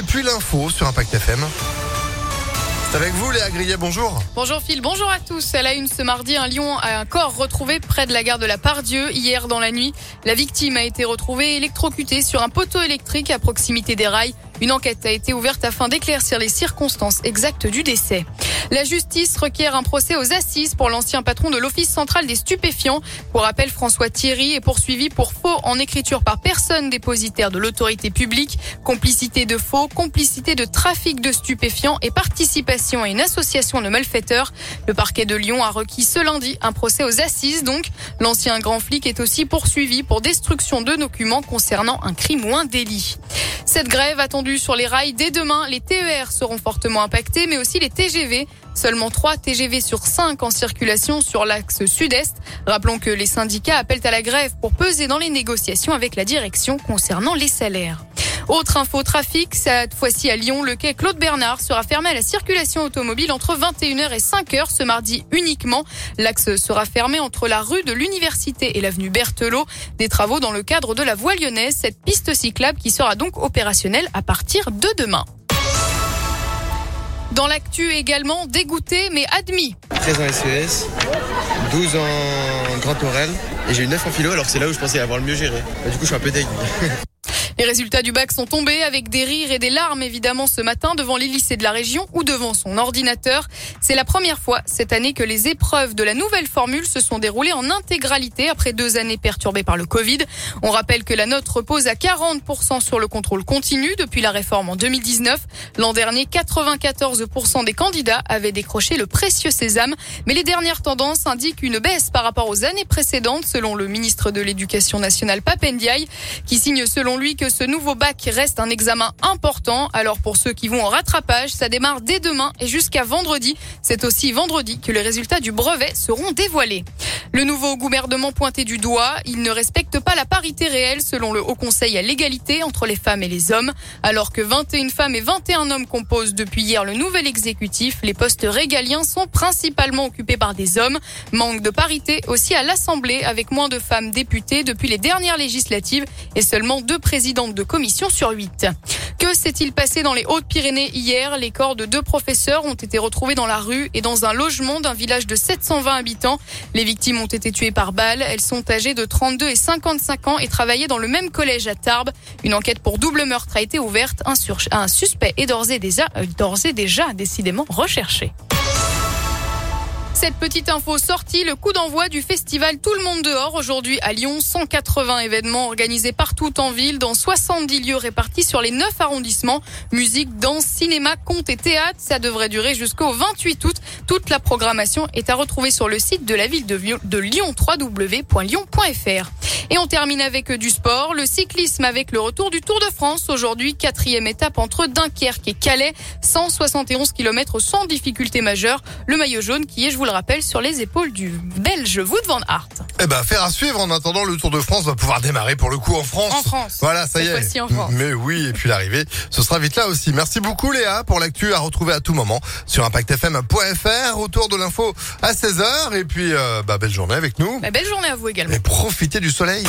et puis l'info sur Impact FM. C'est avec vous Léa Grillet, bonjour. Bonjour Phil, bonjour à tous. Elle a une ce mardi un lion à un corps retrouvé près de la gare de la Pardieu hier dans la nuit. La victime a été retrouvée électrocutée sur un poteau électrique à proximité des rails. Une enquête a été ouverte afin d'éclaircir les circonstances exactes du décès. La justice requiert un procès aux assises pour l'ancien patron de l'Office central des stupéfiants. Pour rappel, François Thierry est poursuivi pour faux en écriture par personne dépositaire de l'autorité publique, complicité de faux, complicité de trafic de stupéfiants et participation à une association de malfaiteurs. Le parquet de Lyon a requis ce lundi un procès aux assises. Donc, l'ancien grand flic est aussi poursuivi pour destruction de documents concernant un crime ou un délit. Cette grève attendue sur les rails dès demain, les TER seront fortement impactés, mais aussi les TGV. Seulement 3 TGV sur 5 en circulation sur l'axe sud-est. Rappelons que les syndicats appellent à la grève pour peser dans les négociations avec la direction concernant les salaires. Autre info trafic, cette fois-ci à Lyon, le quai Claude Bernard sera fermé à la circulation automobile entre 21h et 5h ce mardi uniquement. L'axe sera fermé entre la rue de l'Université et l'avenue Berthelot. Des travaux dans le cadre de la voie lyonnaise, cette piste cyclable qui sera donc opérationnelle à partir de demain. Dans l'actu également, dégoûté mais admis. 13 ans SES, 12 en Grand Orel et j'ai eu 9 en philo alors c'est là où je pensais avoir le mieux géré. Bah, du coup je suis un peu dégoûté. Les résultats du bac sont tombés avec des rires et des larmes évidemment ce matin devant les lycées de la région ou devant son ordinateur. C'est la première fois cette année que les épreuves de la nouvelle formule se sont déroulées en intégralité après deux années perturbées par le Covid. On rappelle que la note repose à 40% sur le contrôle continu depuis la réforme en 2019. L'an dernier, 94% des candidats avaient décroché le précieux sésame, mais les dernières tendances indiquent une baisse par rapport aux années précédentes selon le ministre de l'Éducation nationale Papendiaï qui signe selon lui que ce nouveau bac reste un examen important. Alors pour ceux qui vont en rattrapage, ça démarre dès demain et jusqu'à vendredi. C'est aussi vendredi que les résultats du brevet seront dévoilés. Le nouveau gouvernement pointé du doigt, il ne respecte pas la parité réelle selon le Haut Conseil à l'égalité entre les femmes et les hommes. Alors que 21 femmes et 21 hommes composent depuis hier le nouvel exécutif, les postes régaliens sont principalement occupés par des hommes. Manque de parité aussi à l'Assemblée avec moins de femmes députées depuis les dernières législatives et seulement deux de commission sur huit. Que s'est-il passé dans les Hautes-Pyrénées hier? Les corps de deux professeurs ont été retrouvés dans la rue et dans un logement d'un village de 720 habitants. Les victimes ont été tuées par balles. Elles sont âgées de 32 et 55 ans et travaillaient dans le même collège à Tarbes. Une enquête pour double meurtre a été ouverte. Un, un suspect est et d'ores et déjà décidément recherché. Cette petite info sortie, le coup d'envoi du festival Tout le monde dehors aujourd'hui à Lyon. 180 événements organisés partout en ville dans 70 lieux répartis sur les 9 arrondissements. Musique, danse, cinéma, conte et théâtre. Ça devrait durer jusqu'au 28 août. Toute la programmation est à retrouver sur le site de la ville de Lyon, www.lyon.fr. Et on termine avec du sport, le cyclisme avec le retour du Tour de France. Aujourd'hui, quatrième étape entre Dunkerque et Calais, 171 km sans difficulté majeure. Le maillot jaune qui est, je vous le rappelle, sur les épaules du Belge Wout van Aert. Eh ben, faire à suivre. En attendant, le Tour de France va pouvoir démarrer pour le coup en France. En France. Voilà, ça y est. En France. Mais oui, et puis l'arrivée, ce sera vite là aussi. Merci beaucoup Léa pour l'actu à retrouver à tout moment sur impactfm.fr. Autour de l'info à 16h. Et puis, euh, bah, belle journée avec nous. Bah, belle journée à vous également. Et profitez du soleil.